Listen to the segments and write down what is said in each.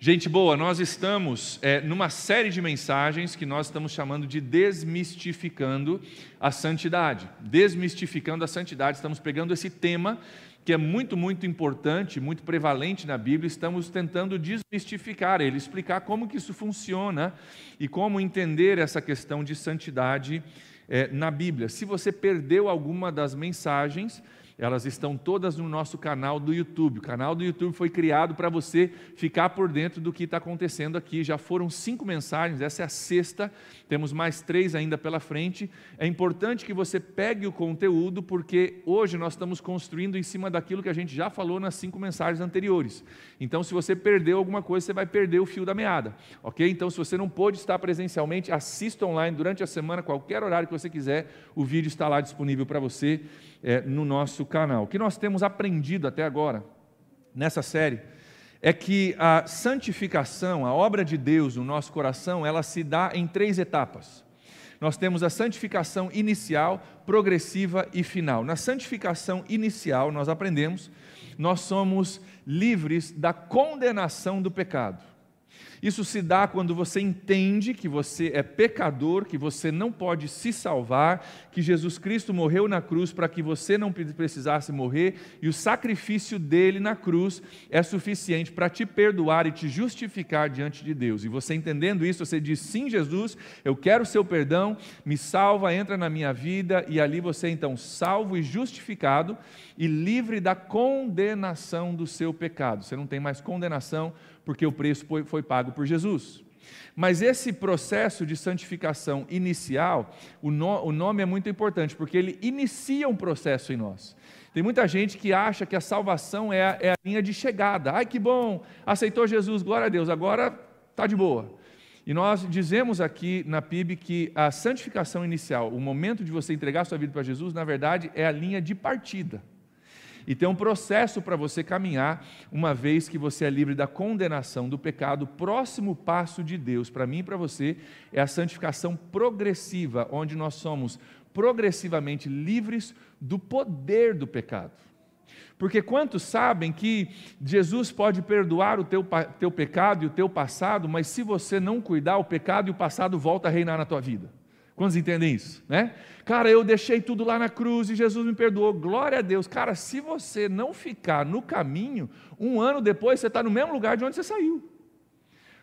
Gente boa, nós estamos é, numa série de mensagens que nós estamos chamando de Desmistificando a Santidade. Desmistificando a Santidade, estamos pegando esse tema que é muito, muito importante, muito prevalente na Bíblia, estamos tentando desmistificar ele, explicar como que isso funciona e como entender essa questão de santidade é, na Bíblia. Se você perdeu alguma das mensagens, elas estão todas no nosso canal do YouTube. O canal do YouTube foi criado para você ficar por dentro do que está acontecendo aqui. Já foram cinco mensagens, essa é a sexta, temos mais três ainda pela frente. É importante que você pegue o conteúdo, porque hoje nós estamos construindo em cima daquilo que a gente já falou nas cinco mensagens anteriores. Então, se você perdeu alguma coisa, você vai perder o fio da meada, ok? Então, se você não pôde estar presencialmente, assista online durante a semana, qualquer horário que você quiser, o vídeo está lá disponível para você é, no nosso canal. O que nós temos aprendido até agora, nessa série, é que a santificação, a obra de Deus no nosso coração, ela se dá em três etapas. Nós temos a santificação inicial, progressiva e final. Na santificação inicial, nós aprendemos, nós somos livres da condenação do pecado. Isso se dá quando você entende que você é pecador, que você não pode se salvar, que Jesus Cristo morreu na cruz para que você não precisasse morrer e o sacrifício dele na cruz é suficiente para te perdoar e te justificar diante de Deus. E você entendendo isso, você diz: Sim, Jesus, eu quero o seu perdão, me salva, entra na minha vida, e ali você então salvo e justificado e livre da condenação do seu pecado. Você não tem mais condenação porque o preço foi, foi pago por Jesus. Mas esse processo de santificação inicial, o, no, o nome é muito importante, porque ele inicia um processo em nós. Tem muita gente que acha que a salvação é a, é a linha de chegada. Ai, que bom, aceitou Jesus, glória a Deus, agora está de boa. E nós dizemos aqui na PIB que a santificação inicial, o momento de você entregar sua vida para Jesus, na verdade, é a linha de partida. E tem um processo para você caminhar, uma vez que você é livre da condenação do pecado. O próximo passo de Deus para mim e para você é a santificação progressiva, onde nós somos progressivamente livres do poder do pecado. Porque quantos sabem que Jesus pode perdoar o teu, teu pecado e o teu passado, mas se você não cuidar, o pecado e o passado volta a reinar na tua vida. Quantos entendem isso? Né? Cara, eu deixei tudo lá na cruz e Jesus me perdoou. Glória a Deus. Cara, se você não ficar no caminho, um ano depois você está no mesmo lugar de onde você saiu.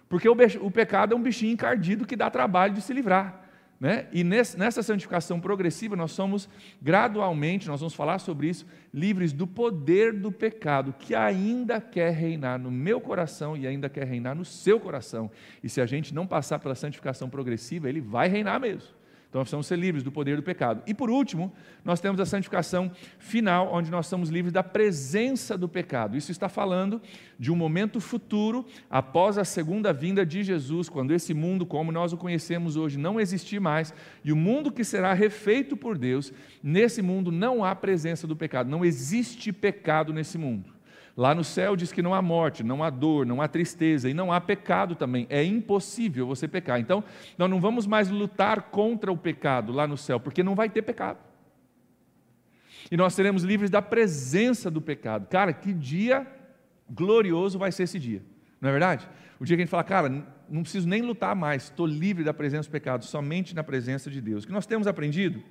Porque o, pecado é um bichinho encardido que dá trabalho de se livrar. Né? E nessa santificação progressiva, nós somos gradualmente, nós vamos falar sobre isso, livres do poder do pecado, que ainda quer reinar no meu coração e ainda quer reinar no seu coração. E se a gente não passar pela santificação progressiva, ele vai reinar mesmo. Então nós precisamos ser livres do poder do pecado. E por último, nós temos a santificação final, onde nós somos livres da presença do pecado. Isso está falando de um momento futuro, após a segunda vinda de Jesus, quando esse mundo, como nós o conhecemos hoje, não existir mais, e o mundo que será refeito por Deus, nesse mundo não há presença do pecado, não existe pecado nesse mundo. Lá no céu diz que não há morte, não há dor, não há tristeza e não há pecado também. É impossível você pecar. Então, nós não vamos mais lutar contra o pecado lá no céu, porque não vai ter pecado. E nós seremos livres da presença do pecado. Cara, que dia glorioso vai ser esse dia, não é verdade? O dia que a gente fala, cara, não preciso nem lutar mais, estou livre da presença do pecado, somente na presença de Deus. O que nós temos aprendido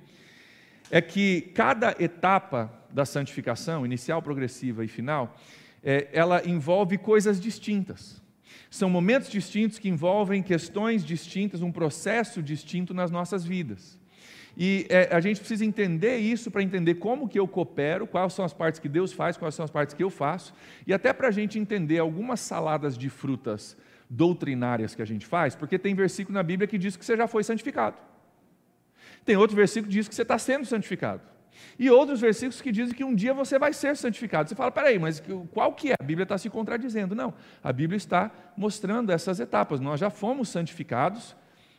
é que cada etapa da santificação, inicial, progressiva e final, é, ela envolve coisas distintas. São momentos distintos que envolvem questões distintas, um processo distinto nas nossas vidas. E é, a gente precisa entender isso para entender como que eu coopero, quais são as partes que Deus faz, quais são as partes que eu faço, e até para a gente entender algumas saladas de frutas doutrinárias que a gente faz, porque tem versículo na Bíblia que diz que você já foi santificado. Tem outro versículo que diz que você está sendo santificado. E outros versículos que dizem que um dia você vai ser santificado. Você fala, peraí, mas qual que é? A Bíblia está se contradizendo. Não, a Bíblia está mostrando essas etapas. Nós já fomos santificados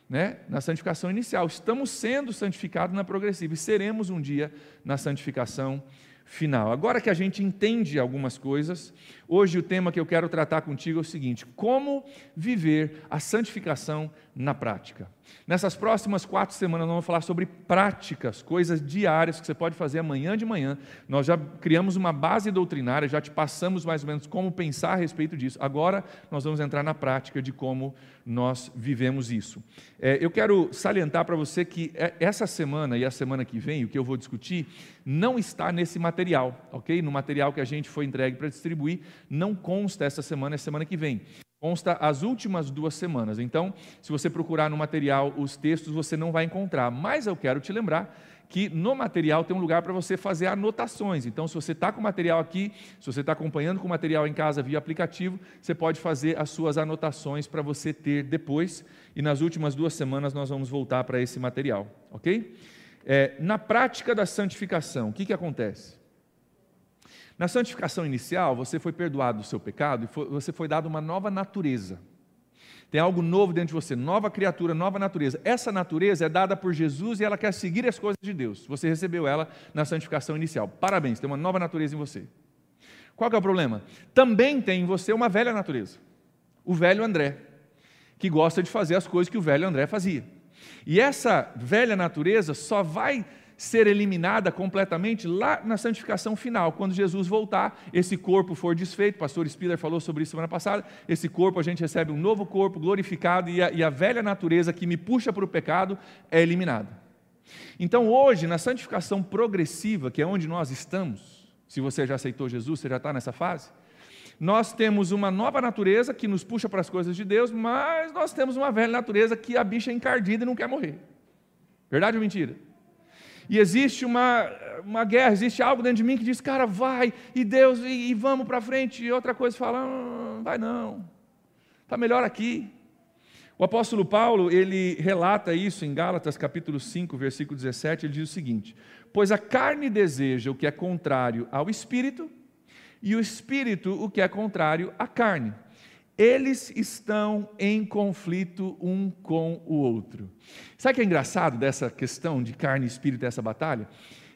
né, na santificação inicial. Estamos sendo santificados na progressiva e seremos um dia na santificação final. Agora que a gente entende algumas coisas, hoje o tema que eu quero tratar contigo é o seguinte: como viver a santificação na prática. Nessas próximas quatro semanas, nós vamos falar sobre práticas, coisas diárias que você pode fazer amanhã de manhã. Nós já criamos uma base doutrinária, já te passamos mais ou menos como pensar a respeito disso. Agora, nós vamos entrar na prática de como nós vivemos isso. É, eu quero salientar para você que é, essa semana e a semana que vem, o que eu vou discutir, não está nesse material, ok? No material que a gente foi entregue para distribuir, não consta essa semana, é semana que vem consta as últimas duas semanas. Então, se você procurar no material os textos, você não vai encontrar. Mas eu quero te lembrar que no material tem um lugar para você fazer anotações. Então, se você está com o material aqui, se você está acompanhando com o material em casa via aplicativo, você pode fazer as suas anotações para você ter depois. E nas últimas duas semanas nós vamos voltar para esse material, ok? É, na prática da santificação, o que, que acontece? Na santificação inicial, você foi perdoado do seu pecado e foi, você foi dado uma nova natureza. Tem algo novo dentro de você, nova criatura, nova natureza. Essa natureza é dada por Jesus e ela quer seguir as coisas de Deus. Você recebeu ela na santificação inicial. Parabéns, tem uma nova natureza em você. Qual é o problema? Também tem em você uma velha natureza. O velho André, que gosta de fazer as coisas que o velho André fazia. E essa velha natureza só vai ser eliminada completamente lá na santificação final, quando Jesus voltar, esse corpo for desfeito. O pastor Spiller falou sobre isso semana passada. Esse corpo, a gente recebe um novo corpo glorificado e a, e a velha natureza que me puxa para o pecado é eliminada. Então, hoje, na santificação progressiva, que é onde nós estamos, se você já aceitou Jesus, você já está nessa fase, nós temos uma nova natureza que nos puxa para as coisas de Deus, mas nós temos uma velha natureza que a bicha é encardida e não quer morrer. Verdade ou mentira? E existe uma, uma guerra, existe algo dentro de mim que diz, cara, vai, e Deus, e, e vamos para frente, e outra coisa fala, não, vai não, está melhor aqui. O apóstolo Paulo, ele relata isso em Gálatas capítulo 5, versículo 17, ele diz o seguinte, pois a carne deseja o que é contrário ao Espírito, e o Espírito o que é contrário à carne eles estão em conflito um com o outro. Sabe o que é engraçado dessa questão de carne e espírito, dessa batalha?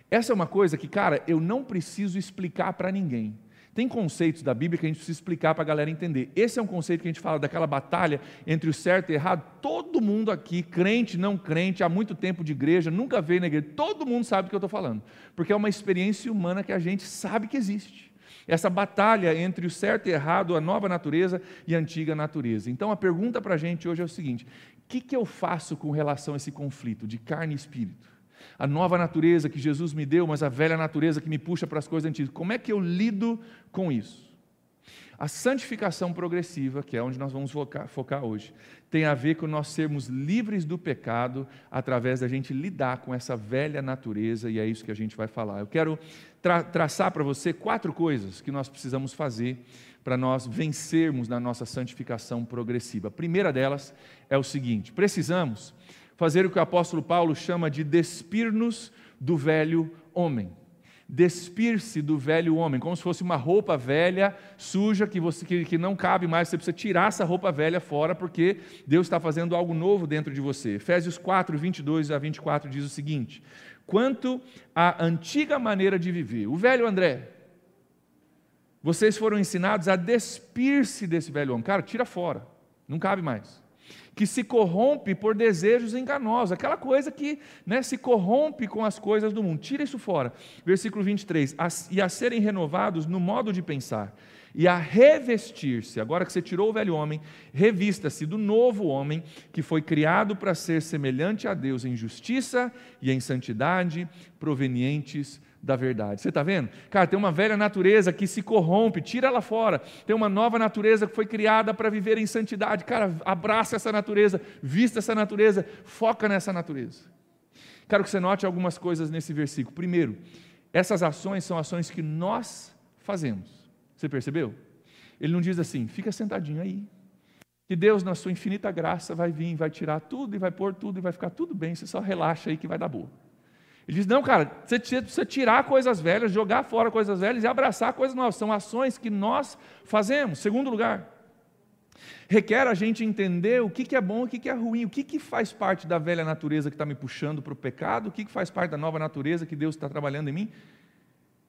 Essa é uma coisa que, cara, eu não preciso explicar para ninguém. Tem conceitos da Bíblia que a gente precisa explicar para a galera entender. Esse é um conceito que a gente fala daquela batalha entre o certo e o errado. Todo mundo aqui, crente, não crente, há muito tempo de igreja, nunca veio na igreja, todo mundo sabe do que eu estou falando. Porque é uma experiência humana que a gente sabe que existe essa batalha entre o certo e errado, a nova natureza e a antiga natureza. Então a pergunta para a gente hoje é o seguinte: o que, que eu faço com relação a esse conflito de carne e espírito? A nova natureza que Jesus me deu, mas a velha natureza que me puxa para as coisas antigas. Como é que eu lido com isso? A santificação progressiva, que é onde nós vamos focar, focar, hoje, tem a ver com nós sermos livres do pecado através da gente lidar com essa velha natureza, e é isso que a gente vai falar. Eu quero tra traçar para você quatro coisas que nós precisamos fazer para nós vencermos na nossa santificação progressiva. A primeira delas é o seguinte: precisamos fazer o que o apóstolo Paulo chama de despir-nos do velho homem despir-se do velho homem, como se fosse uma roupa velha, suja, que, você, que, que não cabe mais, você precisa tirar essa roupa velha fora, porque Deus está fazendo algo novo dentro de você. Efésios 4, 22 a 24 diz o seguinte: Quanto à antiga maneira de viver, o velho André, vocês foram ensinados a despir-se desse velho homem. Cara, tira fora, não cabe mais que se corrompe por desejos enganosos, aquela coisa que né, se corrompe com as coisas do mundo. Tira isso fora. Versículo 23: E a serem renovados no modo de pensar, e a revestir-se, agora que você tirou o velho homem, revista-se do novo homem, que foi criado para ser semelhante a Deus em justiça e em santidade, provenientes da verdade. Você está vendo? Cara, tem uma velha natureza que se corrompe, tira ela fora. Tem uma nova natureza que foi criada para viver em santidade. Cara, abraça essa natureza, vista essa natureza, foca nessa natureza. Quero que você note algumas coisas nesse versículo. Primeiro, essas ações são ações que nós fazemos. Você percebeu? Ele não diz assim, fica sentadinho aí. Que Deus, na sua infinita graça, vai vir, vai tirar tudo e vai pôr tudo e vai ficar tudo bem. Você só relaxa aí que vai dar boa. Ele diz: não, cara, você precisa tirar coisas velhas, jogar fora coisas velhas e abraçar coisas novas. São ações que nós fazemos. Segundo lugar, requer a gente entender o que, é bom e o que, é ruim, o que, faz parte da velha natureza que está me puxando para o pecado, o que faz parte da nova natureza que Deus está trabalhando em mim.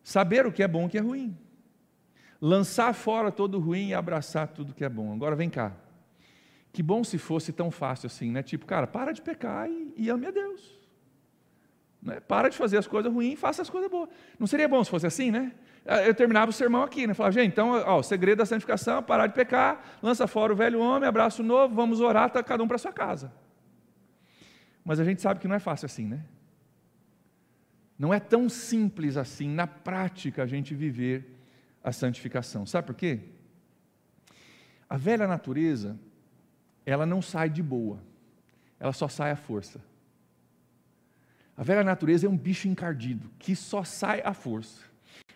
Saber o que é bom e o que é ruim. Lançar fora todo o ruim e abraçar tudo que é bom. Agora vem cá. Que bom se fosse tão fácil assim, né? Tipo, cara, para de pecar e, e ame a Deus. Né? Para de fazer as coisas ruins e faça as coisas boas. Não seria bom se fosse assim, né? Ah, eu terminava o sermão aqui, né? Falava, gente, então, ó, o segredo da santificação é parar de pecar, lança fora o velho homem, abraço novo, vamos orar, tá cada um para sua casa. Mas a gente sabe que não é fácil assim, né? Não é tão simples assim, na prática, a gente viver a santificação. Sabe por quê? A velha natureza, ela não sai de boa, ela só sai à força. A velha natureza é um bicho encardido, que só sai à força.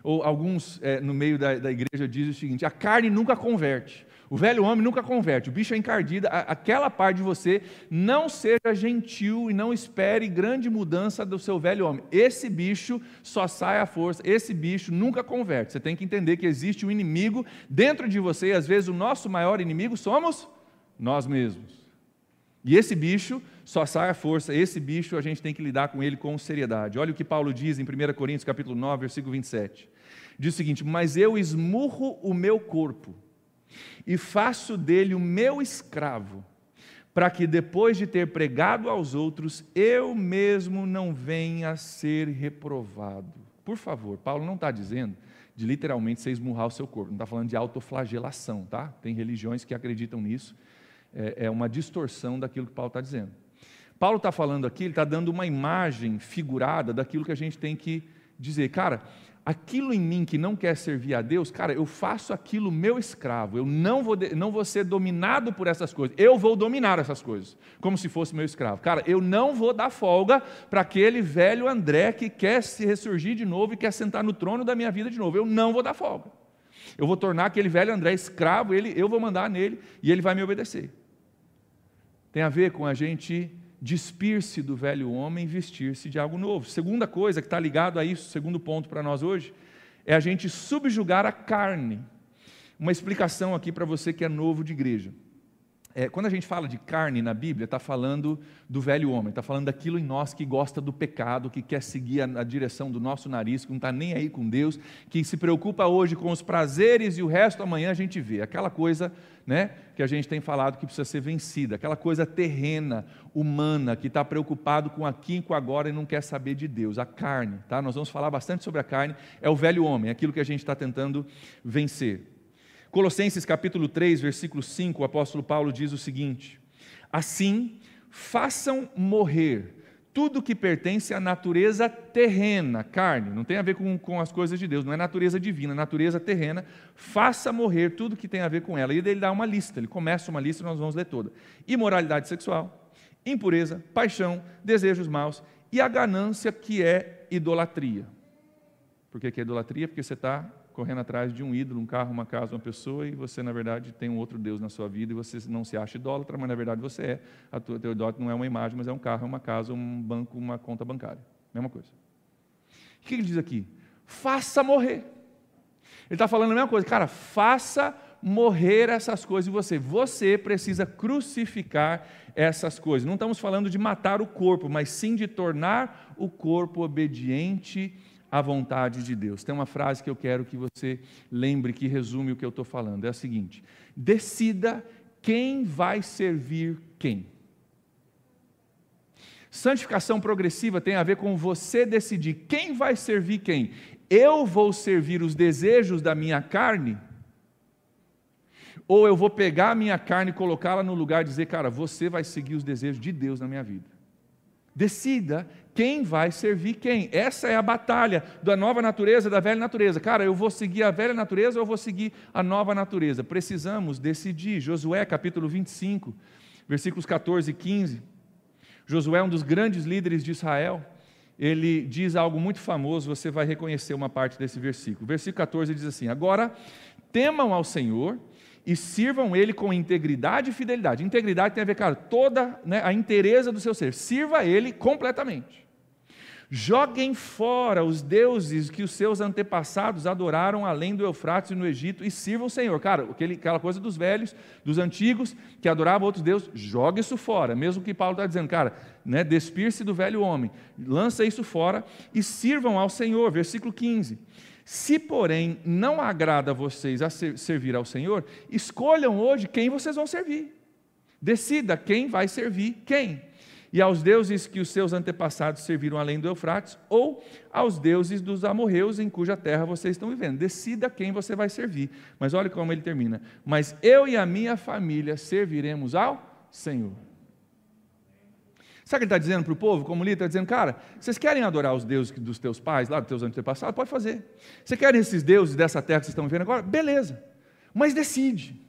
Ou alguns é, no meio da, da igreja dizem o seguinte: a carne nunca converte. O velho homem nunca converte, o bicho é encardido, aquela parte de você não seja gentil e não espere grande mudança do seu velho homem. Esse bicho só sai à força, esse bicho nunca converte. Você tem que entender que existe um inimigo dentro de você, e às vezes o nosso maior inimigo somos nós mesmos. E esse bicho só sai à força, esse bicho a gente tem que lidar com ele com seriedade. Olha o que Paulo diz em 1 Coríntios capítulo 9, versículo 27. Diz o seguinte: "Mas eu esmurro o meu corpo e faço dele o meu escravo, para que depois de ter pregado aos outros, eu mesmo não venha a ser reprovado." Por favor, Paulo não está dizendo de literalmente você esmurrar o seu corpo, não está falando de autoflagelação, tá? Tem religiões que acreditam nisso é, é uma distorção daquilo que Paulo está dizendo. Paulo está falando aqui, ele está dando uma imagem figurada daquilo que a gente tem que dizer. Cara, aquilo em mim que não quer servir a Deus, cara, eu faço aquilo meu escravo, eu não vou, não vou ser dominado por essas coisas, eu vou dominar essas coisas, como se fosse meu escravo. Cara, eu não vou dar folga para aquele velho André que quer se ressurgir de novo e quer sentar no trono da minha vida de novo, eu não vou dar folga. Eu vou tornar aquele velho André escravo, ele, eu vou mandar nele e ele vai me obedecer tem a ver com a gente despir-se do velho homem vestir-se de algo novo. Segunda coisa que está ligado a isso, segundo ponto para nós hoje, é a gente subjugar a carne. Uma explicação aqui para você que é novo de igreja. É, quando a gente fala de carne na Bíblia, está falando do velho homem, está falando daquilo em nós que gosta do pecado, que quer seguir a, a direção do nosso nariz, que não está nem aí com Deus, que se preocupa hoje com os prazeres e o resto amanhã a gente vê. Aquela coisa né, que a gente tem falado que precisa ser vencida, aquela coisa terrena, humana, que está preocupado com aqui e com agora e não quer saber de Deus, a carne. Tá? Nós vamos falar bastante sobre a carne, é o velho homem, aquilo que a gente está tentando vencer. Colossenses capítulo 3, versículo 5, o apóstolo Paulo diz o seguinte: Assim, façam morrer tudo que pertence à natureza terrena, carne, não tem a ver com, com as coisas de Deus, não é natureza divina, é natureza terrena, faça morrer tudo que tem a ver com ela. E ele dá uma lista, ele começa uma lista, nós vamos ler toda: imoralidade sexual, impureza, paixão, desejos maus e a ganância que é idolatria. Por que, que é idolatria? Porque você está correndo atrás de um ídolo, um carro, uma casa, uma pessoa, e você, na verdade, tem um outro Deus na sua vida, e você não se acha idólatra, mas na verdade você é. A tua, teu idólatra não é uma imagem, mas é um carro, uma casa, um banco, uma conta bancária. Mesma coisa. O que ele diz aqui? Faça morrer. Ele está falando a mesma coisa, cara, faça morrer essas coisas em você. Você precisa crucificar essas coisas. Não estamos falando de matar o corpo, mas sim de tornar o corpo obediente a vontade de Deus. Tem uma frase que eu quero que você lembre, que resume o que eu estou falando. É a seguinte: decida quem vai servir quem. Santificação progressiva tem a ver com você decidir quem vai servir quem. Eu vou servir os desejos da minha carne? Ou eu vou pegar a minha carne e colocá-la no lugar e dizer, cara, você vai seguir os desejos de Deus na minha vida. Decida quem vai servir quem. Essa é a batalha da nova natureza, da velha natureza. Cara, eu vou seguir a velha natureza ou eu vou seguir a nova natureza? Precisamos decidir. Josué, capítulo 25, versículos 14 e 15. Josué é um dos grandes líderes de Israel. Ele diz algo muito famoso, você vai reconhecer uma parte desse versículo. Versículo 14 diz assim: Agora temam ao Senhor e sirvam Ele com integridade e fidelidade. Integridade tem a ver, cara, toda né, a inteireza do seu ser. Sirva Ele completamente. Joguem fora os deuses que os seus antepassados adoraram além do Eufrates e no Egito e sirvam o Senhor. Cara, aquela coisa dos velhos, dos antigos, que adoravam outros deuses, jogue isso fora. Mesmo que Paulo está dizendo, cara, né, despir-se do velho homem, lança isso fora e sirvam ao Senhor. Versículo 15. Se, porém, não agrada a vocês a servir ao Senhor, escolham hoje quem vocês vão servir. Decida quem vai servir quem. E aos deuses que os seus antepassados serviram além do Eufrates, ou aos deuses dos amorreus em cuja terra vocês estão vivendo. Decida quem você vai servir. Mas olha como ele termina. Mas eu e a minha família serviremos ao Senhor. Sabe o que ele está dizendo para o povo? Como líder, está dizendo, cara, vocês querem adorar os deuses dos teus pais, lá dos teus antepassados? Pode fazer. Vocês querem esses deuses dessa terra que vocês estão vendo agora? Beleza. Mas decide.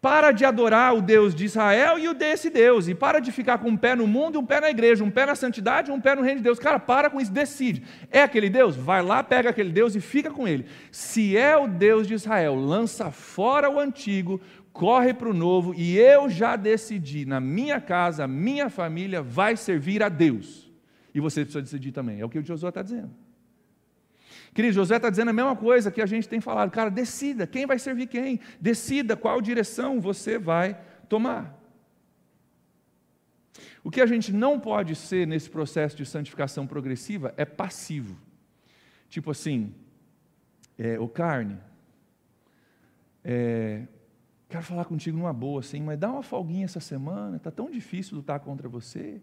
Para de adorar o Deus de Israel e o desse Deus. E para de ficar com um pé no mundo e um pé na igreja, um pé na santidade e um pé no reino de Deus. Cara, para com isso, decide. É aquele Deus? Vai lá, pega aquele Deus e fica com ele. Se é o Deus de Israel, lança fora o antigo, corre para o novo, e eu já decidi, na minha casa, minha família vai servir a Deus. E você precisa decidir também. É o que o Josué está dizendo. Querido, Josué está dizendo a mesma coisa que a gente tem falado. Cara, decida quem vai servir quem. Decida qual direção você vai tomar. O que a gente não pode ser nesse processo de santificação progressiva é passivo. Tipo assim, é, o carne, é, Quero falar contigo numa boa, assim, mas dá uma folguinha essa semana, está tão difícil lutar contra você.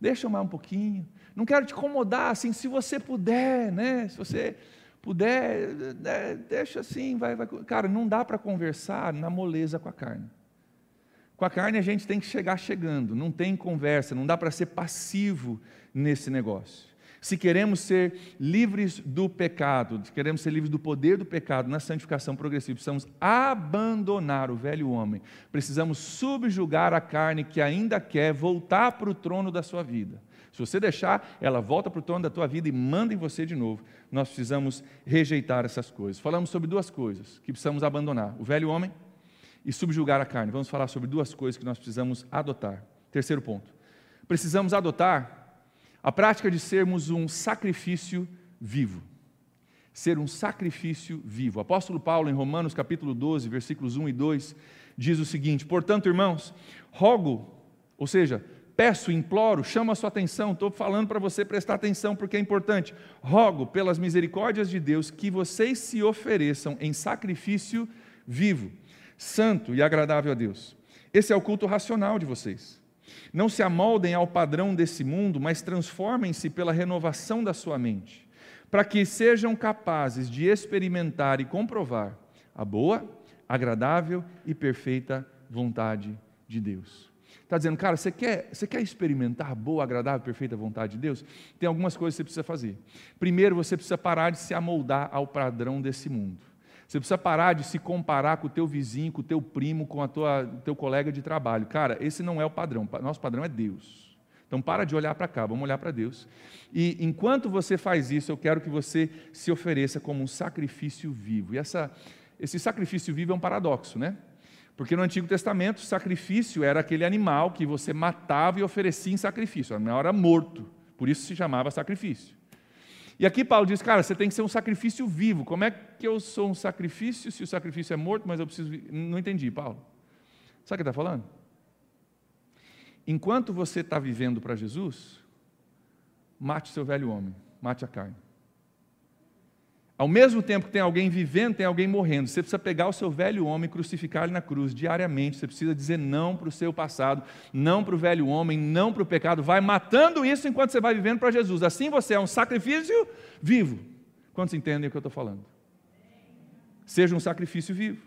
Deixa eu mais um pouquinho. Não quero te incomodar, assim, se você puder, né? Se você puder, né? deixa assim, vai, vai. Cara, não dá para conversar na moleza com a carne. Com a carne a gente tem que chegar chegando, não tem conversa, não dá para ser passivo nesse negócio. Se queremos ser livres do pecado, se queremos ser livres do poder do pecado na santificação progressiva, precisamos abandonar o velho homem, precisamos subjugar a carne que ainda quer voltar para o trono da sua vida. Se você deixar, ela volta para o trono da tua vida e manda em você de novo. Nós precisamos rejeitar essas coisas. Falamos sobre duas coisas que precisamos abandonar: o velho homem e subjugar a carne. Vamos falar sobre duas coisas que nós precisamos adotar. Terceiro ponto: precisamos adotar a prática de sermos um sacrifício vivo. Ser um sacrifício vivo. O apóstolo Paulo, em Romanos capítulo 12, versículos 1 e 2, diz o seguinte: Portanto, irmãos, rogo, ou seja, peço, imploro, chamo a sua atenção, estou falando para você prestar atenção porque é importante. Rogo, pelas misericórdias de Deus, que vocês se ofereçam em sacrifício vivo, santo e agradável a Deus. Esse é o culto racional de vocês. Não se amoldem ao padrão desse mundo, mas transformem-se pela renovação da sua mente, para que sejam capazes de experimentar e comprovar a boa, agradável e perfeita vontade de Deus. Está dizendo, cara, você quer, você quer experimentar a boa, agradável perfeita vontade de Deus? Tem algumas coisas que você precisa fazer. Primeiro, você precisa parar de se amoldar ao padrão desse mundo. Você precisa parar de se comparar com o teu vizinho, com o teu primo, com o teu colega de trabalho. Cara, esse não é o padrão. Nosso padrão é Deus. Então para de olhar para cá, vamos olhar para Deus. E enquanto você faz isso, eu quero que você se ofereça como um sacrifício vivo. E essa, esse sacrifício vivo é um paradoxo, né? Porque no Antigo Testamento, sacrifício era aquele animal que você matava e oferecia em sacrifício. Animal era morto, por isso se chamava sacrifício. E aqui Paulo diz, cara, você tem que ser um sacrifício vivo. Como é que eu sou um sacrifício se o sacrifício é morto, mas eu preciso. Não entendi, Paulo. Sabe o que está falando? Enquanto você está vivendo para Jesus, mate seu velho homem, mate a carne. Ao mesmo tempo que tem alguém vivendo, tem alguém morrendo. Você precisa pegar o seu velho homem e crucificar ele na cruz diariamente. Você precisa dizer não para o seu passado, não para o velho homem, não para o pecado. Vai matando isso enquanto você vai vivendo para Jesus. Assim você é um sacrifício vivo. Quantos entendem o que eu estou falando? Seja um sacrifício vivo.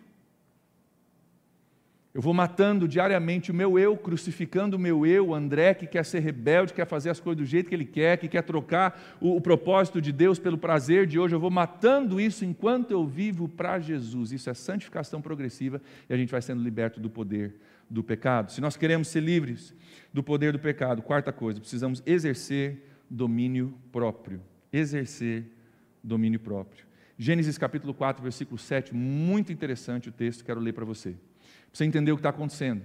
Eu vou matando diariamente o meu eu, crucificando o meu eu, o André, que quer ser rebelde, quer fazer as coisas do jeito que ele quer, que quer trocar o, o propósito de Deus pelo prazer de hoje. Eu vou matando isso enquanto eu vivo para Jesus. Isso é santificação progressiva e a gente vai sendo liberto do poder do pecado. Se nós queremos ser livres do poder do pecado, quarta coisa, precisamos exercer domínio próprio. Exercer domínio próprio. Gênesis capítulo 4, versículo 7, muito interessante o texto, quero ler para você. Você entender o que está acontecendo.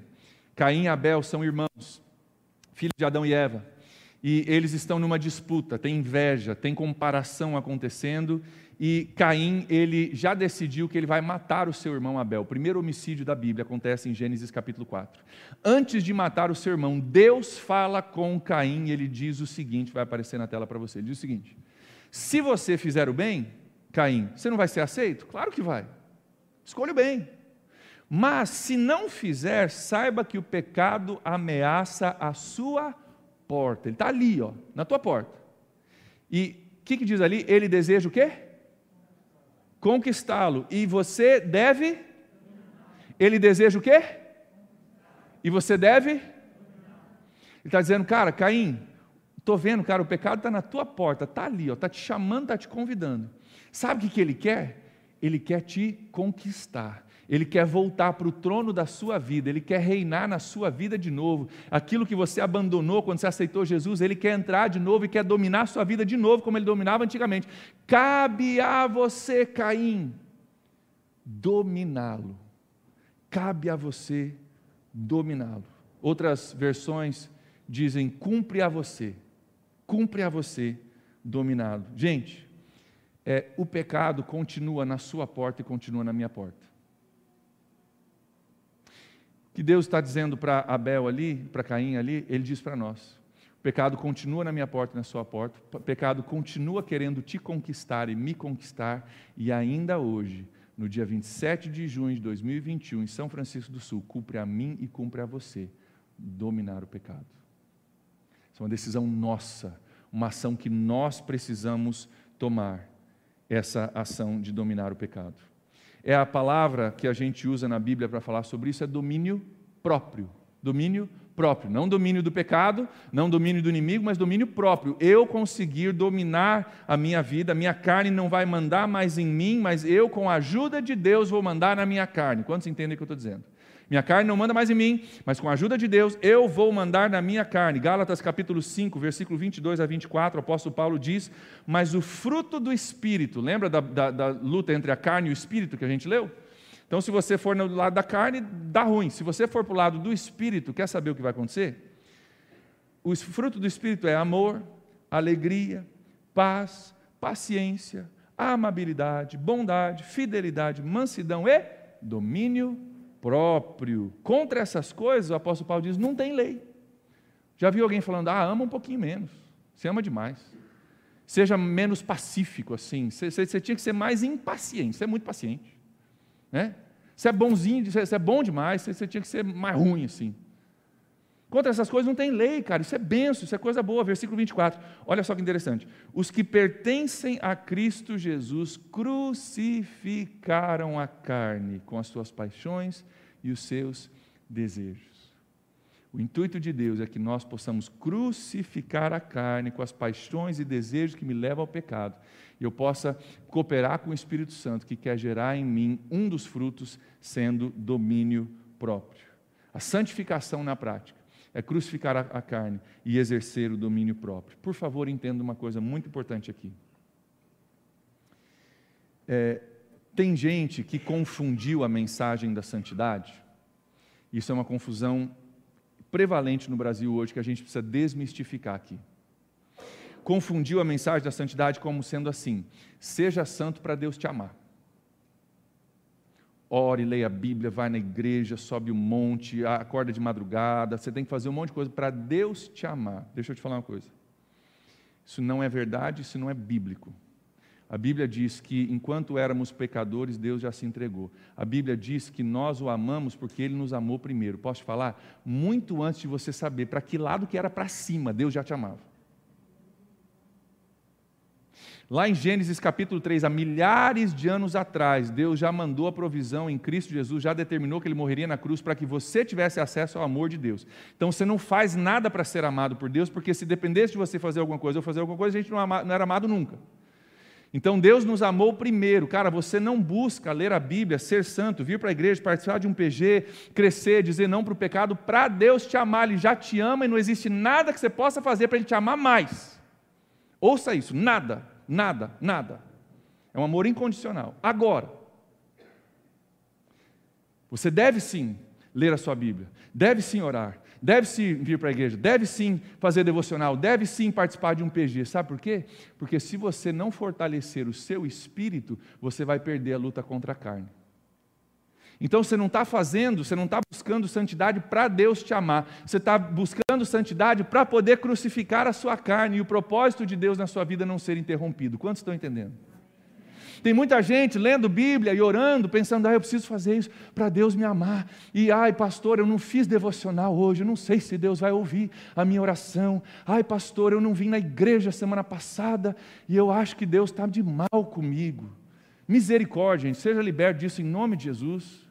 Caim e Abel são irmãos, filhos de Adão e Eva. E eles estão numa disputa, tem inveja, tem comparação acontecendo. E Caim, ele já decidiu que ele vai matar o seu irmão Abel. O primeiro homicídio da Bíblia acontece em Gênesis capítulo 4. Antes de matar o seu irmão, Deus fala com Caim e ele diz o seguinte: vai aparecer na tela para você. Ele diz o seguinte: Se você fizer o bem, Caim? Você não vai ser aceito? Claro que vai. Escolha bem. Mas se não fizer, saiba que o pecado ameaça a sua porta. Ele está ali, ó, na tua porta. E o que, que diz ali? Ele deseja o quê? Conquistá-lo. E você deve? Ele deseja o quê? E você deve? Ele está dizendo, cara, Caim, estou vendo, cara, o pecado está na tua porta, está ali, está te chamando, está te convidando. Sabe o que, que ele quer? Ele quer te conquistar. Ele quer voltar para o trono da sua vida, Ele quer reinar na sua vida de novo. Aquilo que você abandonou quando você aceitou Jesus, Ele quer entrar de novo e quer dominar a sua vida de novo, como Ele dominava antigamente. Cabe a você, Caim, dominá-lo. Cabe a você dominá-lo. Outras versões dizem: cumpre a você, cumpre a você dominá-lo. Gente, é, o pecado continua na sua porta e continua na minha porta que Deus está dizendo para Abel ali, para Caim ali, ele diz para nós: o pecado continua na minha porta e na sua porta, o pecado continua querendo te conquistar e me conquistar, e ainda hoje, no dia 27 de junho de 2021, em São Francisco do Sul, cumpre a mim e cumpre a você dominar o pecado. Isso é uma decisão nossa, uma ação que nós precisamos tomar, essa ação de dominar o pecado é a palavra que a gente usa na Bíblia para falar sobre isso, é domínio próprio. Domínio próprio. Não domínio do pecado, não domínio do inimigo, mas domínio próprio. Eu conseguir dominar a minha vida, a minha carne não vai mandar mais em mim, mas eu, com a ajuda de Deus, vou mandar na minha carne. Quantos entendem o que eu estou dizendo? Minha carne não manda mais em mim, mas com a ajuda de Deus eu vou mandar na minha carne. Gálatas capítulo 5, versículo 22 a 24, o apóstolo Paulo diz: Mas o fruto do Espírito, lembra da, da, da luta entre a carne e o Espírito que a gente leu? Então, se você for no lado da carne, dá ruim. Se você for para o lado do Espírito, quer saber o que vai acontecer? O fruto do Espírito é amor, alegria, paz, paciência, amabilidade, bondade, fidelidade, mansidão e domínio próprio. Contra essas coisas, o apóstolo Paulo diz: não tem lei. Já viu alguém falando, ah, ama um pouquinho menos, você ama demais. Seja menos pacífico assim, você, tinha que ser mais impaciente, você é muito paciente. Né? Você é bonzinho, você é bom demais, você tinha que ser mais ruim assim. Contra essas coisas não tem lei, cara, isso é benção, isso é coisa boa. Versículo 24, olha só que interessante. Os que pertencem a Cristo Jesus crucificaram a carne com as suas paixões e os seus desejos. O intuito de Deus é que nós possamos crucificar a carne com as paixões e desejos que me levam ao pecado, e eu possa cooperar com o Espírito Santo que quer gerar em mim um dos frutos, sendo domínio próprio. A santificação na prática é crucificar a, carne e exercer o domínio próprio. Por favor, entenda uma coisa muito importante aqui. É, tem gente que confundiu a mensagem da santidade. Isso é uma confusão prevalente no Brasil hoje que a gente precisa desmistificar aqui. Confundiu a mensagem da santidade como sendo assim: seja santo para Deus te amar. Ore, leia a Bíblia, vai na igreja, sobe o um monte, acorda de madrugada, você tem que fazer um monte de coisa para Deus te amar. Deixa eu te falar uma coisa. Isso não é verdade, isso não é bíblico. A Bíblia diz que enquanto éramos pecadores, Deus já se entregou. A Bíblia diz que nós o amamos porque Ele nos amou primeiro. Posso te falar? Muito antes de você saber para que lado que era para cima, Deus já te amava. Lá em Gênesis capítulo 3, há milhares de anos atrás, Deus já mandou a provisão em Cristo Jesus, já determinou que ele morreria na cruz para que você tivesse acesso ao amor de Deus. Então você não faz nada para ser amado por Deus, porque se dependesse de você fazer alguma coisa ou fazer alguma coisa, a gente não, não era amado nunca. Então Deus nos amou primeiro. Cara, você não busca ler a Bíblia, ser santo, vir para a igreja, participar de um PG, crescer, dizer não para o pecado, para Deus te amar. Ele já te ama e não existe nada que você possa fazer para Ele te amar mais. Ouça isso: nada, nada, nada. É um amor incondicional. Agora, você deve sim ler a sua Bíblia, deve sim orar, deve sim vir para a igreja, deve sim fazer devocional, deve sim participar de um PG. Sabe por quê? Porque se você não fortalecer o seu espírito, você vai perder a luta contra a carne. Então você não está fazendo, você não está buscando santidade para Deus te amar, você está buscando santidade para poder crucificar a sua carne e o propósito de Deus na sua vida não ser interrompido. Quantos estão entendendo? Tem muita gente lendo Bíblia e orando, pensando, ah, eu preciso fazer isso para Deus me amar. E, ai, pastor, eu não fiz devocional hoje, eu não sei se Deus vai ouvir a minha oração. Ai, pastor, eu não vim na igreja semana passada e eu acho que Deus está de mal comigo. Misericórdia, gente, seja liberto disso em nome de Jesus.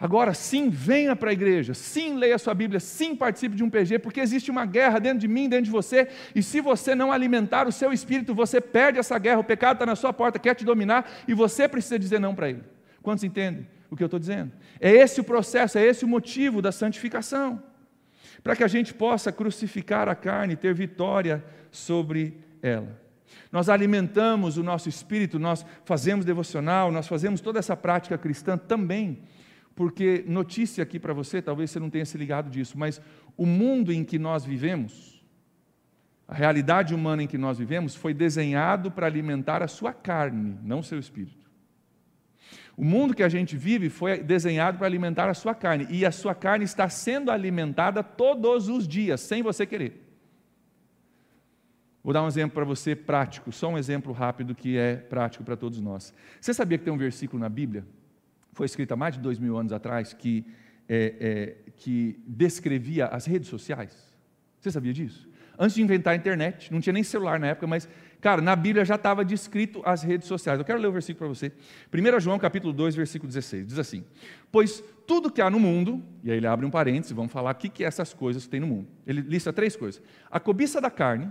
Agora, sim, venha para a igreja, sim, leia sua Bíblia, sim, participe de um PG, porque existe uma guerra dentro de mim, dentro de você, e se você não alimentar o seu espírito, você perde essa guerra, o pecado está na sua porta, quer te dominar, e você precisa dizer não para ele. Quantos entendem o que eu estou dizendo? É esse o processo, é esse o motivo da santificação, para que a gente possa crucificar a carne e ter vitória sobre ela. Nós alimentamos o nosso espírito, nós fazemos devocional, nós fazemos toda essa prática cristã também porque notícia aqui para você, talvez você não tenha se ligado disso, mas o mundo em que nós vivemos, a realidade humana em que nós vivemos, foi desenhado para alimentar a sua carne, não o seu espírito. O mundo que a gente vive foi desenhado para alimentar a sua carne, e a sua carne está sendo alimentada todos os dias, sem você querer. Vou dar um exemplo para você prático, só um exemplo rápido que é prático para todos nós. Você sabia que tem um versículo na Bíblia foi escrita mais de dois mil anos atrás, que, é, é, que descrevia as redes sociais. Você sabia disso? Antes de inventar a internet, não tinha nem celular na época, mas, cara, na Bíblia já estava descrito as redes sociais. Eu quero ler o versículo para você. 1 João capítulo 2, versículo 16, diz assim: Pois tudo que há no mundo, e aí ele abre um parênteses, vamos falar o que, que essas coisas que tem no mundo. Ele lista três coisas: a cobiça da carne,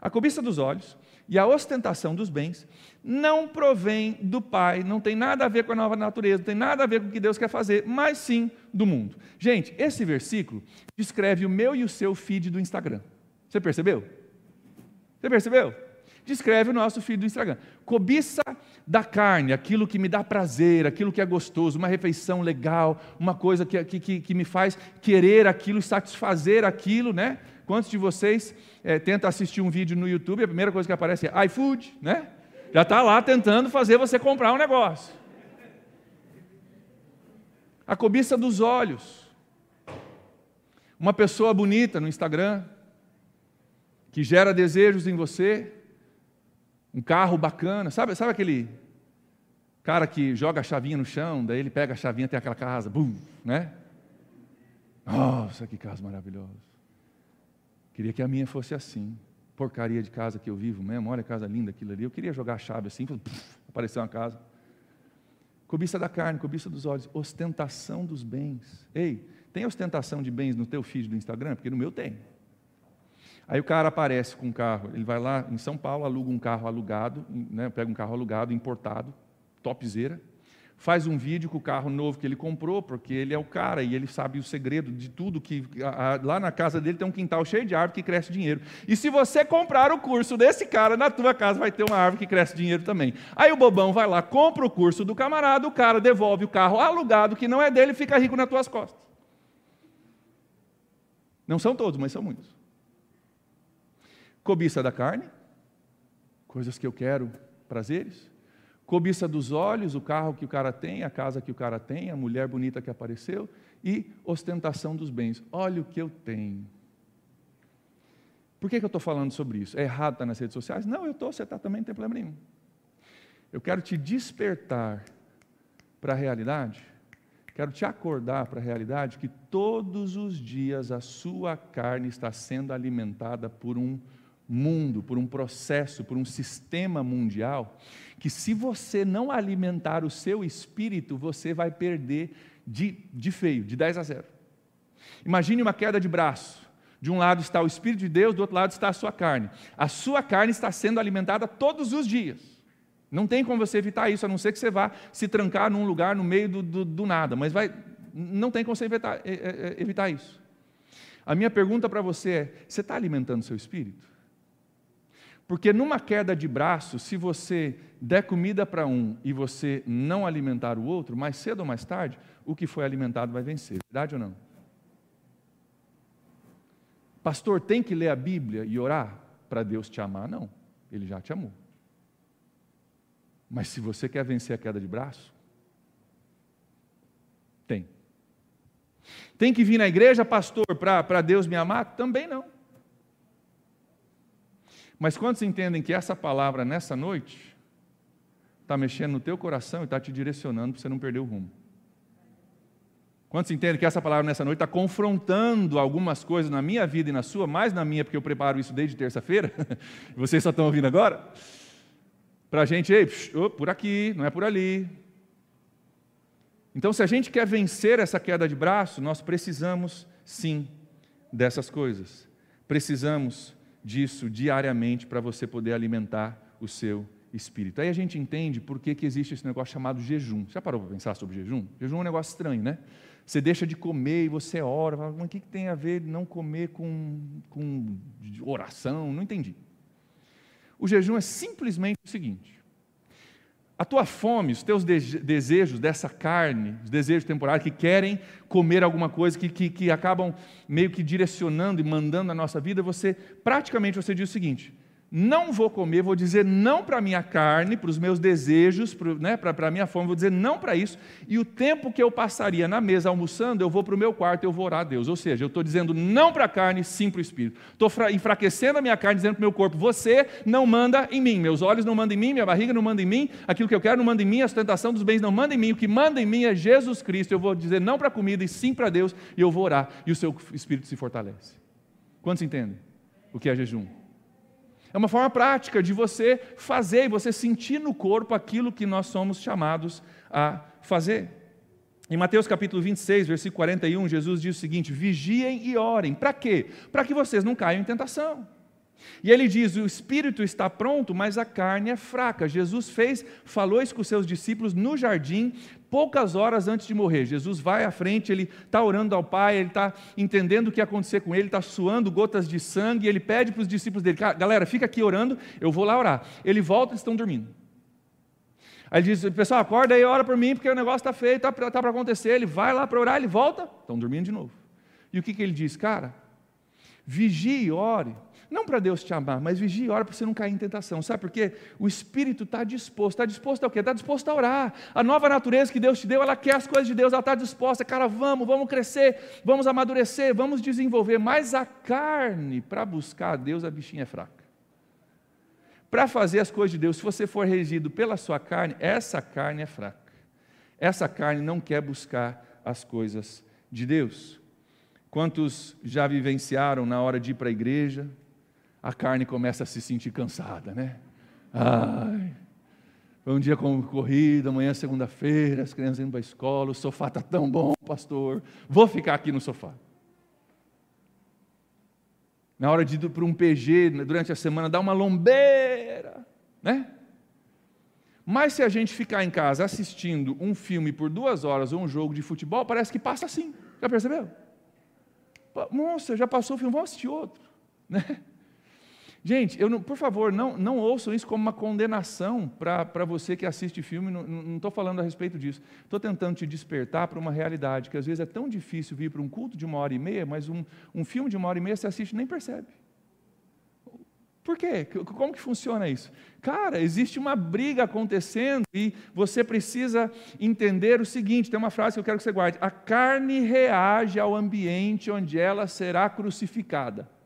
a cobiça dos olhos e a ostentação dos bens não provém do Pai, não tem nada a ver com a nova natureza, não tem nada a ver com o que Deus quer fazer, mas sim do mundo. Gente, esse versículo descreve o meu e o seu feed do Instagram. Você percebeu? Você percebeu? Descreve o nosso feed do Instagram. Cobiça da carne, aquilo que me dá prazer, aquilo que é gostoso, uma refeição legal, uma coisa que, que, que me faz querer aquilo, satisfazer aquilo, né? Quantos de vocês é, tenta assistir um vídeo no YouTube, a primeira coisa que aparece é iFood, né? Já está lá tentando fazer você comprar um negócio. A cobiça dos olhos. Uma pessoa bonita no Instagram, que gera desejos em você, um carro bacana, sabe, sabe aquele cara que joga a chavinha no chão, daí ele pega a chavinha até aquela casa, bum, né? Nossa, que casa maravilhosa. Queria que a minha fosse assim. Porcaria de casa que eu vivo mesmo, olha a casa linda aquilo ali. Eu queria jogar a chave assim, apareceu uma casa. Cobiça da carne, cobiça dos olhos, ostentação dos bens. Ei, tem ostentação de bens no teu feed do Instagram? Porque no meu tem. Aí o cara aparece com um carro, ele vai lá em São Paulo, aluga um carro alugado, né, pega um carro alugado, importado, topzera, faz um vídeo com o carro novo que ele comprou, porque ele é o cara e ele sabe o segredo de tudo que a, a, lá na casa dele tem um quintal cheio de árvore que cresce dinheiro. E se você comprar o curso desse cara, na tua casa vai ter uma árvore que cresce dinheiro também. Aí o bobão vai lá, compra o curso do camarada, o cara devolve o carro alugado que não é dele fica rico nas tuas costas. Não são todos, mas são muitos. Cobiça da carne, coisas que eu quero, prazeres cobiça dos olhos, o carro que o cara tem, a casa que o cara tem, a mulher bonita que apareceu, e ostentação dos bens. Olha o que eu tenho. Por que, que eu estou falando sobre isso? É errado estar nas redes sociais? Não, eu estou, você está também, não tem problema nenhum. Eu quero te despertar para a realidade, quero te acordar para a realidade que todos os dias a sua carne está sendo alimentada por um mundo, por um processo, por um sistema mundial, que se você não alimentar o seu espírito, você vai perder de, de feio, de 10 a 0. Imagine uma queda de braço. De um lado está o Espírito de Deus, do outro lado está a sua carne. A sua carne está sendo alimentada todos os dias. Não tem como você evitar isso, a não ser que você vá se trancar num lugar no meio do, do, do nada. Mas vai, não tem como você evitar, é, é, é, evitar isso. A minha pergunta para você é: você está alimentando seu espírito? Porque numa queda de braço, se você der comida para um e você não alimentar o outro, mais cedo ou mais tarde, o que foi alimentado vai vencer. Verdade ou não? Pastor, tem que ler a Bíblia e orar para Deus te amar? Não, Ele já te amou. Mas se você quer vencer a queda de braço, tem. Tem que vir na igreja, pastor, para Deus me amar? Também não. Mas quantos entendem que essa palavra nessa noite está mexendo no teu coração e está te direcionando para você não perder o rumo? Quantos entendem que essa palavra nessa noite está confrontando algumas coisas na minha vida e na sua, mais na minha, porque eu preparo isso desde terça-feira, vocês só estão ouvindo agora? Para a gente, ei, psh, oh, por aqui, não é por ali. Então, se a gente quer vencer essa queda de braço, nós precisamos sim dessas coisas. Precisamos disso diariamente para você poder alimentar o seu espírito. Aí a gente entende por que, que existe esse negócio chamado jejum. Já parou para pensar sobre jejum? Jejum é um negócio estranho, né? Você deixa de comer e você ora. Fala, mas o que, que tem a ver não comer com, com oração? Não entendi. O jejum é simplesmente o seguinte: a tua fome, os teus desejos dessa carne, os desejos temporários que querem comer alguma coisa, que, que, que acabam meio que direcionando e mandando a nossa vida, você praticamente você diz o seguinte: não vou comer, vou dizer não para a minha carne, para os meus desejos, para, né, a minha fome, vou dizer não para isso, e o tempo que eu passaria na mesa almoçando, eu vou para o meu quarto e eu vou orar a Deus. Ou seja, eu estou dizendo não para a carne, sim para o Espírito. Estou enfraquecendo a minha carne, dizendo para o meu corpo, você não manda em mim, meus olhos não mandam em mim, minha barriga não manda em mim, aquilo que eu quero não manda em mim, a sustentação dos bens não manda em mim, o que manda em mim é Jesus Cristo. Eu vou dizer não para a comida e sim para Deus, e eu vou orar, e o seu Espírito se fortalece. Quantos entendem o que é jejum? É uma forma prática de você fazer e você sentir no corpo aquilo que nós somos chamados a fazer. Em Mateus capítulo 26, versículo 41, Jesus diz o seguinte: vigiem e orem. Para quê? Para que vocês não caiam em tentação. E ele diz: o espírito está pronto, mas a carne é fraca. Jesus fez, falou isso com os seus discípulos no jardim, poucas horas antes de morrer. Jesus vai à frente, ele está orando ao Pai, ele está entendendo o que ia acontecer com ele, está suando gotas de sangue, e ele pede para os discípulos dele: galera, fica aqui orando, eu vou lá orar. Ele volta, eles estão dormindo. Aí ele diz: pessoal, acorda aí, ora por mim, porque o negócio está feio, está tá para acontecer. Ele vai lá para orar, ele volta, estão dormindo de novo. E o que, que ele diz? Cara, vigie, ore não para Deus te amar, mas vigie e ora para você não cair em tentação. Sabe por quê? O Espírito está disposto. Está disposto a quê? Está disposto a orar. A nova natureza que Deus te deu, ela quer as coisas de Deus, ela está disposta. Cara, vamos, vamos crescer, vamos amadurecer, vamos desenvolver. Mas a carne, para buscar a Deus, a bichinha é fraca. Para fazer as coisas de Deus, se você for regido pela sua carne, essa carne é fraca. Essa carne não quer buscar as coisas de Deus. Quantos já vivenciaram na hora de ir para a igreja, a carne começa a se sentir cansada, né? Ai, foi um dia com corrida, amanhã é segunda-feira, as crianças indo para a escola, o sofá está tão bom, pastor, vou ficar aqui no sofá. Na hora de ir para um PG, durante a semana, dá uma lombeira, né? Mas se a gente ficar em casa assistindo um filme por duas horas ou um jogo de futebol, parece que passa assim. Já percebeu? Nossa, já passou o filme, vamos assistir outro. Né? Gente, não, por favor, não, não ouçam isso como uma condenação para você que assiste filme, não estou falando a respeito disso. Estou tentando te despertar para uma realidade que às vezes é tão difícil vir para um culto de uma hora e meia, mas um, um filme de uma hora e meia você assiste e nem percebe. Por quê? Como que funciona isso? Cara, existe uma briga acontecendo e você precisa entender o seguinte: tem uma frase que eu quero que você guarde. A carne reage ao ambiente onde ela será crucificada.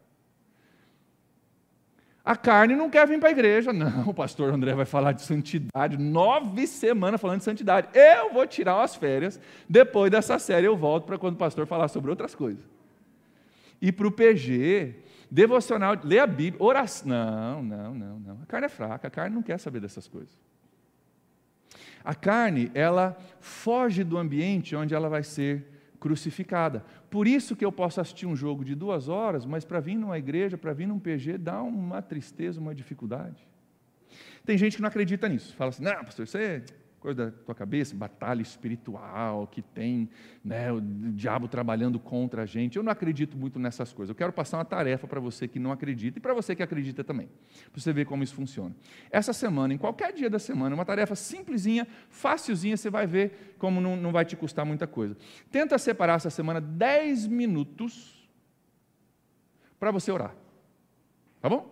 A carne não quer vir para a igreja. Não, o pastor André vai falar de santidade. Nove semanas falando de santidade. Eu vou tirar umas férias. Depois dessa série eu volto para quando o pastor falar sobre outras coisas. E para o PG, devocional, ler a Bíblia, oração. Não, não, não, não. A carne é fraca, a carne não quer saber dessas coisas. A carne, ela foge do ambiente onde ela vai ser crucificada. Por isso que eu posso assistir um jogo de duas horas, mas para vir numa igreja, para vir num PG, dá uma tristeza, uma dificuldade. Tem gente que não acredita nisso. Fala assim, não, pastor, você coisa da tua cabeça, batalha espiritual que tem né, o diabo trabalhando contra a gente. Eu não acredito muito nessas coisas. Eu quero passar uma tarefa para você que não acredita e para você que acredita também, para você ver como isso funciona. Essa semana, em qualquer dia da semana, uma tarefa simplesinha, facilzinha, você vai ver como não, não vai te custar muita coisa. Tenta separar essa semana 10 minutos para você orar. Tá bom?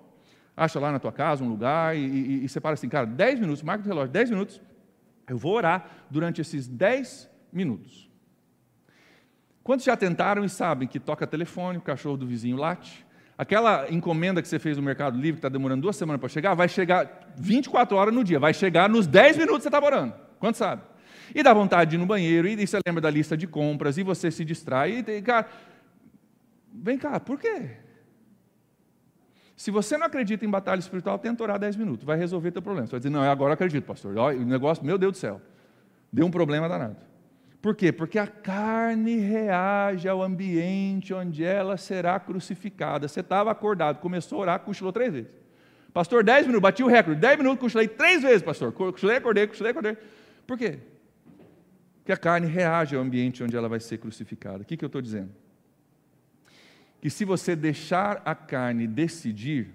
Acha lá na tua casa um lugar e, e, e separa assim, cara, 10 minutos, marca o relógio, 10 minutos eu vou orar durante esses 10 minutos. Quantos já tentaram e sabem que toca telefone, o cachorro do vizinho late, Aquela encomenda que você fez no Mercado Livre, que está demorando duas semanas para chegar, vai chegar 24 horas no dia, vai chegar nos 10 minutos que você está morando. Quanto sabe? E dá vontade de ir no banheiro, e você lembra da lista de compras, e você se distrai. E, cara, vem cá, por quê? Se você não acredita em batalha espiritual, tenta orar 10 minutos, vai resolver teu problema. Você vai dizer, não, agora eu acredito, pastor. O negócio, meu Deus do céu, deu um problema danado. Por quê? Porque a carne reage ao ambiente onde ela será crucificada. Você estava acordado, começou a orar, cochilou três vezes. Pastor, dez minutos, bati o recorde. Dez minutos, cochilei três vezes, pastor. Cochilei, acordei, cochilei, acordei. Por quê? Porque a carne reage ao ambiente onde ela vai ser crucificada. O que, que eu estou dizendo? Que se você deixar a carne decidir,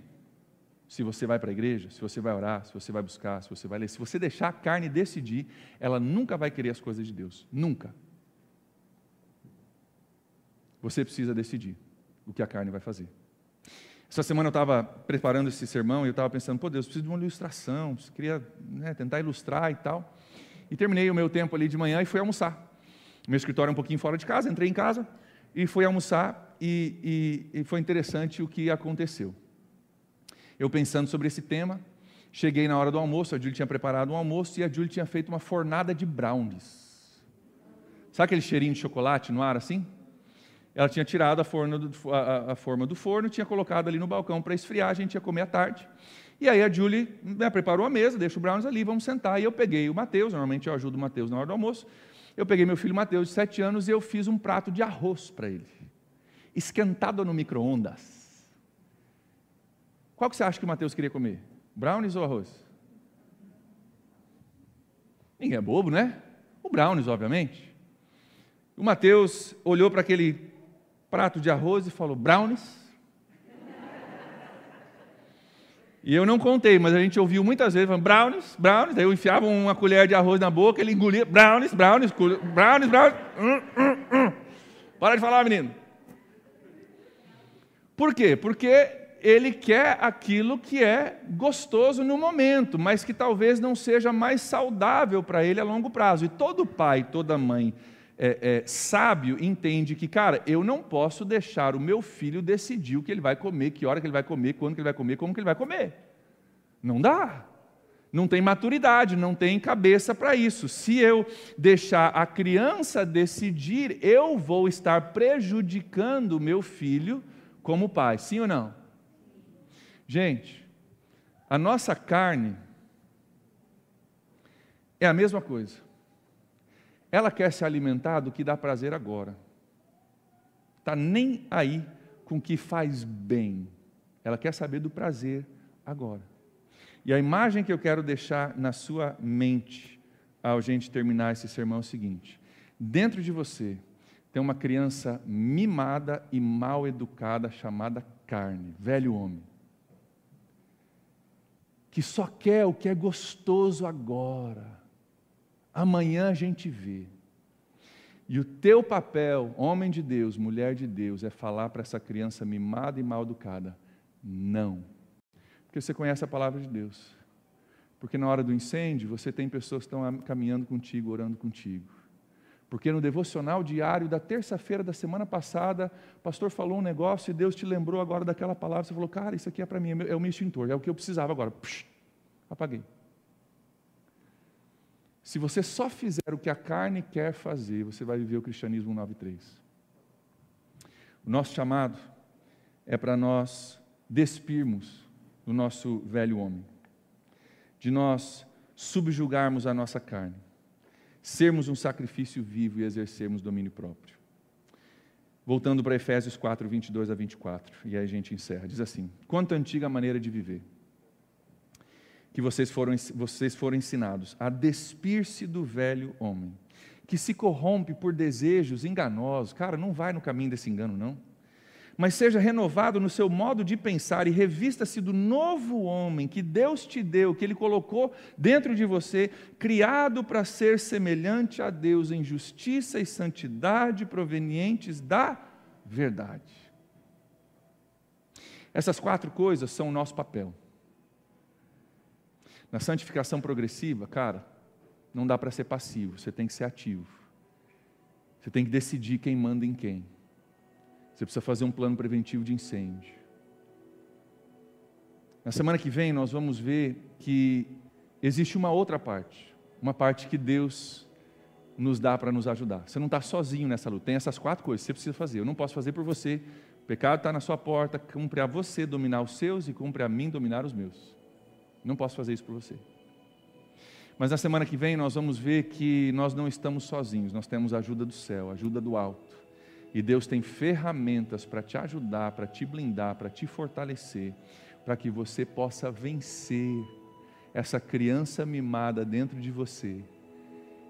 se você vai para a igreja, se você vai orar, se você vai buscar, se você vai ler, se você deixar a carne decidir, ela nunca vai querer as coisas de Deus. Nunca. Você precisa decidir o que a carne vai fazer. Essa semana eu estava preparando esse sermão e eu estava pensando, pô Deus, preciso de uma ilustração, queria né, tentar ilustrar e tal. E terminei o meu tempo ali de manhã e fui almoçar. Meu escritório é um pouquinho fora de casa, entrei em casa e fui almoçar e, e, e foi interessante o que aconteceu eu pensando sobre esse tema, cheguei na hora do almoço, a Julie tinha preparado um almoço e a Julie tinha feito uma fornada de brownies. Sabe aquele cheirinho de chocolate no ar assim? Ela tinha tirado a, do, a, a forma do forno, tinha colocado ali no balcão para esfriar, a gente ia comer à tarde. E aí a Julie né, preparou a mesa, deixa o brownies ali, vamos sentar. E eu peguei o Mateus, normalmente eu ajudo o Mateus na hora do almoço. Eu peguei meu filho Mateus, de sete anos, e eu fiz um prato de arroz para ele, esquentado no micro-ondas. Qual que você acha que o Mateus queria comer? Brownies ou arroz? Ninguém é bobo, né? O brownies, obviamente. O Mateus olhou para aquele prato de arroz e falou: brownies? E eu não contei, mas a gente ouviu muitas vezes falando, brownies, brownies. Daí eu enfiava uma colher de arroz na boca, ele engolia, brownies, brownies, brownies, brownies. Hum, hum, hum. Para de falar, menino. Por quê? Porque ele quer aquilo que é gostoso no momento, mas que talvez não seja mais saudável para ele a longo prazo. E todo pai, toda mãe é, é, sábio entende que, cara, eu não posso deixar o meu filho decidir o que ele vai comer, que hora que ele vai comer, quando que ele vai comer, como que ele vai comer. Não dá. Não tem maturidade, não tem cabeça para isso. Se eu deixar a criança decidir, eu vou estar prejudicando o meu filho como pai. Sim ou não? Gente, a nossa carne é a mesma coisa. Ela quer se alimentar do que dá prazer agora. Está nem aí com o que faz bem. Ela quer saber do prazer agora. E a imagem que eu quero deixar na sua mente ao gente terminar esse sermão é o seguinte: dentro de você tem uma criança mimada e mal educada chamada carne, velho homem que só quer o que é gostoso agora. Amanhã a gente vê. E o teu papel, homem de Deus, mulher de Deus, é falar para essa criança mimada e mal educada: não. Porque você conhece a palavra de Deus. Porque na hora do incêndio, você tem pessoas que estão caminhando contigo, orando contigo. Porque no devocional diário da terça-feira da semana passada, o pastor falou um negócio e Deus te lembrou agora daquela palavra. Você falou, cara, isso aqui é para mim, é o meu extintor, é o que eu precisava agora. Puxa, apaguei. Se você só fizer o que a carne quer fazer, você vai viver o cristianismo 9.3. O nosso chamado é para nós despirmos do nosso velho homem, de nós subjugarmos a nossa carne sermos um sacrifício vivo e exercermos domínio próprio. Voltando para Efésios 4, 22 a 24, e aí a gente encerra. Diz assim: Quanto antiga maneira de viver, que vocês foram, vocês foram ensinados a despir-se do velho homem, que se corrompe por desejos enganosos. Cara, não vai no caminho desse engano, não mas seja renovado no seu modo de pensar e revista-se do novo homem que Deus te deu, que Ele colocou dentro de você, criado para ser semelhante a Deus em justiça e santidade provenientes da verdade. Essas quatro coisas são o nosso papel. Na santificação progressiva, cara, não dá para ser passivo, você tem que ser ativo. Você tem que decidir quem manda em quem. Você precisa fazer um plano preventivo de incêndio. Na semana que vem nós vamos ver que existe uma outra parte, uma parte que Deus nos dá para nos ajudar. Você não está sozinho nessa luta. Tem essas quatro coisas que você precisa fazer. Eu não posso fazer por você. O pecado está na sua porta. Cumpre a você dominar os seus e cumpre a mim dominar os meus. Não posso fazer isso por você. Mas na semana que vem nós vamos ver que nós não estamos sozinhos. Nós temos a ajuda do céu, a ajuda do alto. E Deus tem ferramentas para te ajudar, para te blindar, para te fortalecer, para que você possa vencer essa criança mimada dentro de você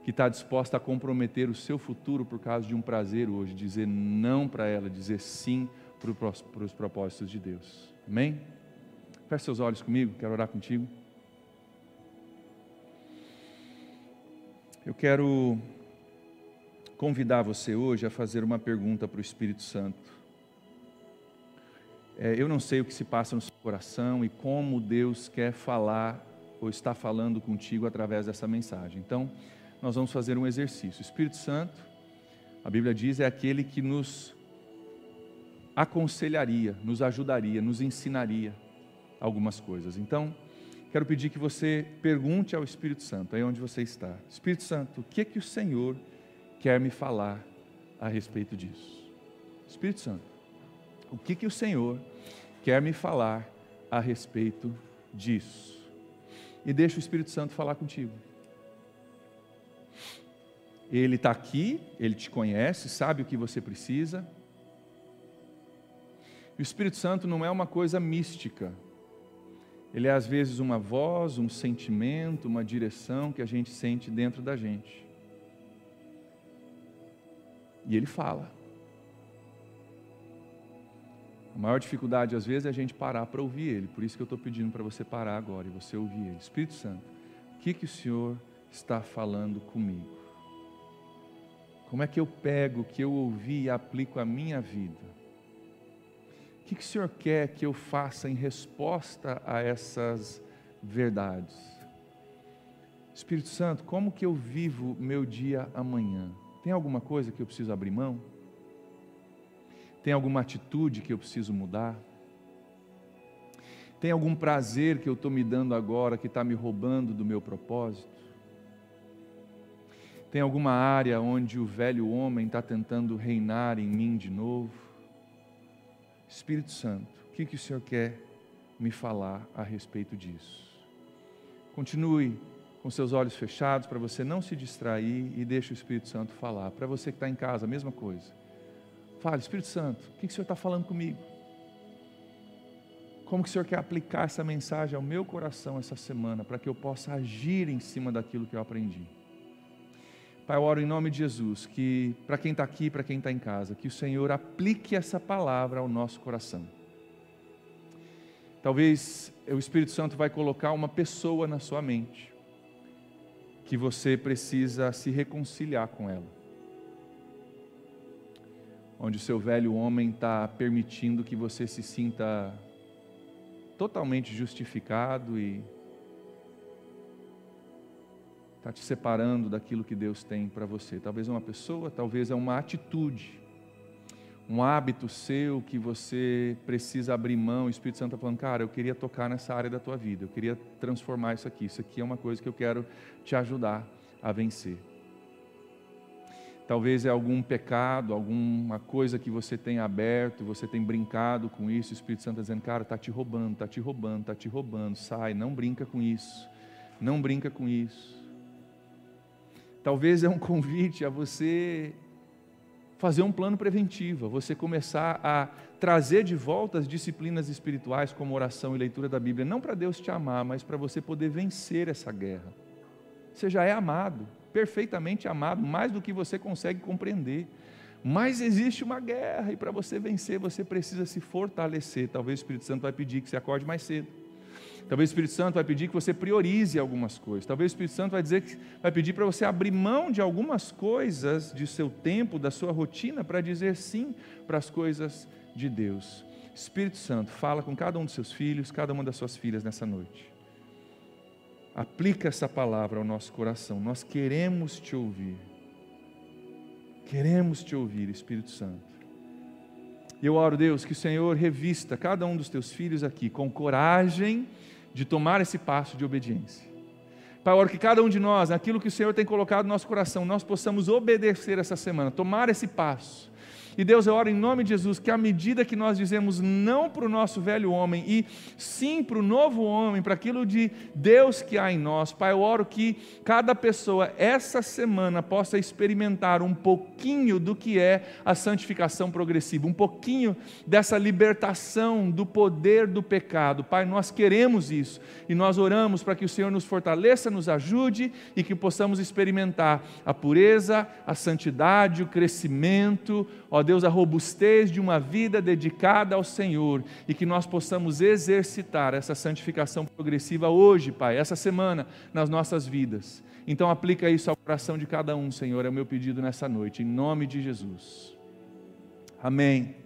que está disposta a comprometer o seu futuro por causa de um prazer hoje, dizer não para ela, dizer sim para os propósitos de Deus. Amém? Feche seus olhos comigo, quero orar contigo. Eu quero convidar você hoje a fazer uma pergunta para o Espírito Santo. É, eu não sei o que se passa no seu coração e como Deus quer falar ou está falando contigo através dessa mensagem. Então, nós vamos fazer um exercício. O Espírito Santo, a Bíblia diz, é aquele que nos aconselharia, nos ajudaria, nos ensinaria algumas coisas. Então, quero pedir que você pergunte ao Espírito Santo, aí onde você está. Espírito Santo, o que é que o Senhor quer me falar a respeito disso? Espírito Santo, o que é que o Senhor quer me falar a respeito disso? E deixa o Espírito Santo falar contigo. Ele está aqui, ele te conhece, sabe o que você precisa. O Espírito Santo não é uma coisa mística. Ele é às vezes uma voz, um sentimento, uma direção que a gente sente dentro da gente. E ele fala. A maior dificuldade às vezes é a gente parar para ouvir ele. Por isso que eu estou pedindo para você parar agora e você ouvir ele. Espírito Santo, o que, que o Senhor está falando comigo? Como é que eu pego o que eu ouvi e aplico à minha vida? O que, que o Senhor quer que eu faça em resposta a essas verdades? Espírito Santo, como que eu vivo meu dia amanhã? Tem alguma coisa que eu preciso abrir mão? Tem alguma atitude que eu preciso mudar? Tem algum prazer que eu estou me dando agora que está me roubando do meu propósito? Tem alguma área onde o velho homem está tentando reinar em mim de novo? Espírito Santo, o que, que o Senhor quer me falar a respeito disso? Continue com seus olhos fechados para você não se distrair e deixe o Espírito Santo falar. Para você que está em casa, a mesma coisa. Fale, Espírito Santo, o que, que o Senhor está falando comigo? Como que o Senhor quer aplicar essa mensagem ao meu coração essa semana para que eu possa agir em cima daquilo que eu aprendi? Pai, eu oro em nome de Jesus, que para quem está aqui, para quem está em casa, que o Senhor aplique essa palavra ao nosso coração. Talvez o Espírito Santo vai colocar uma pessoa na sua mente, que você precisa se reconciliar com ela. Onde o seu velho homem está permitindo que você se sinta totalmente justificado e está te separando daquilo que Deus tem para você. Talvez é uma pessoa, talvez é uma atitude, um hábito seu que você precisa abrir mão. O Espírito Santo está falando, cara, eu queria tocar nessa área da tua vida, eu queria transformar isso aqui. Isso aqui é uma coisa que eu quero te ajudar a vencer. Talvez é algum pecado, alguma coisa que você tem aberto, você tem brincado com isso. O Espírito Santo está dizendo, cara, está te roubando, está te roubando, está te roubando. Sai, não brinca com isso. Não brinca com isso. Talvez é um convite a você fazer um plano preventivo, a você começar a trazer de volta as disciplinas espirituais como oração e leitura da Bíblia, não para Deus te amar, mas para você poder vencer essa guerra. Você já é amado, perfeitamente amado, mais do que você consegue compreender. Mas existe uma guerra e para você vencer você precisa se fortalecer. Talvez o Espírito Santo vai pedir que você acorde mais cedo Talvez o Espírito Santo vai pedir que você priorize algumas coisas. Talvez o Espírito Santo vai dizer que vai pedir para você abrir mão de algumas coisas de seu tempo, da sua rotina, para dizer sim para as coisas de Deus. Espírito Santo, fala com cada um dos seus filhos, cada uma das suas filhas nessa noite. Aplica essa palavra ao nosso coração. Nós queremos te ouvir. Queremos te ouvir, Espírito Santo. E eu oro, Deus, que o Senhor revista cada um dos teus filhos aqui com coragem de tomar esse passo de obediência. Pai, eu oro que cada um de nós, aquilo que o Senhor tem colocado no nosso coração, nós possamos obedecer essa semana, tomar esse passo e Deus, eu oro em nome de Jesus que à medida que nós dizemos não para o nosso velho homem e sim para o novo homem, para aquilo de Deus que há em nós, Pai, eu oro que cada pessoa essa semana possa experimentar um pouquinho do que é a santificação progressiva, um pouquinho dessa libertação do poder do pecado. Pai, nós queremos isso e nós oramos para que o Senhor nos fortaleça, nos ajude e que possamos experimentar a pureza, a santidade, o crescimento, ó Deus, a robustez de uma vida dedicada ao Senhor e que nós possamos exercitar essa santificação progressiva hoje, Pai, essa semana, nas nossas vidas. Então, aplica isso ao coração de cada um, Senhor, é o meu pedido nessa noite, em nome de Jesus. Amém.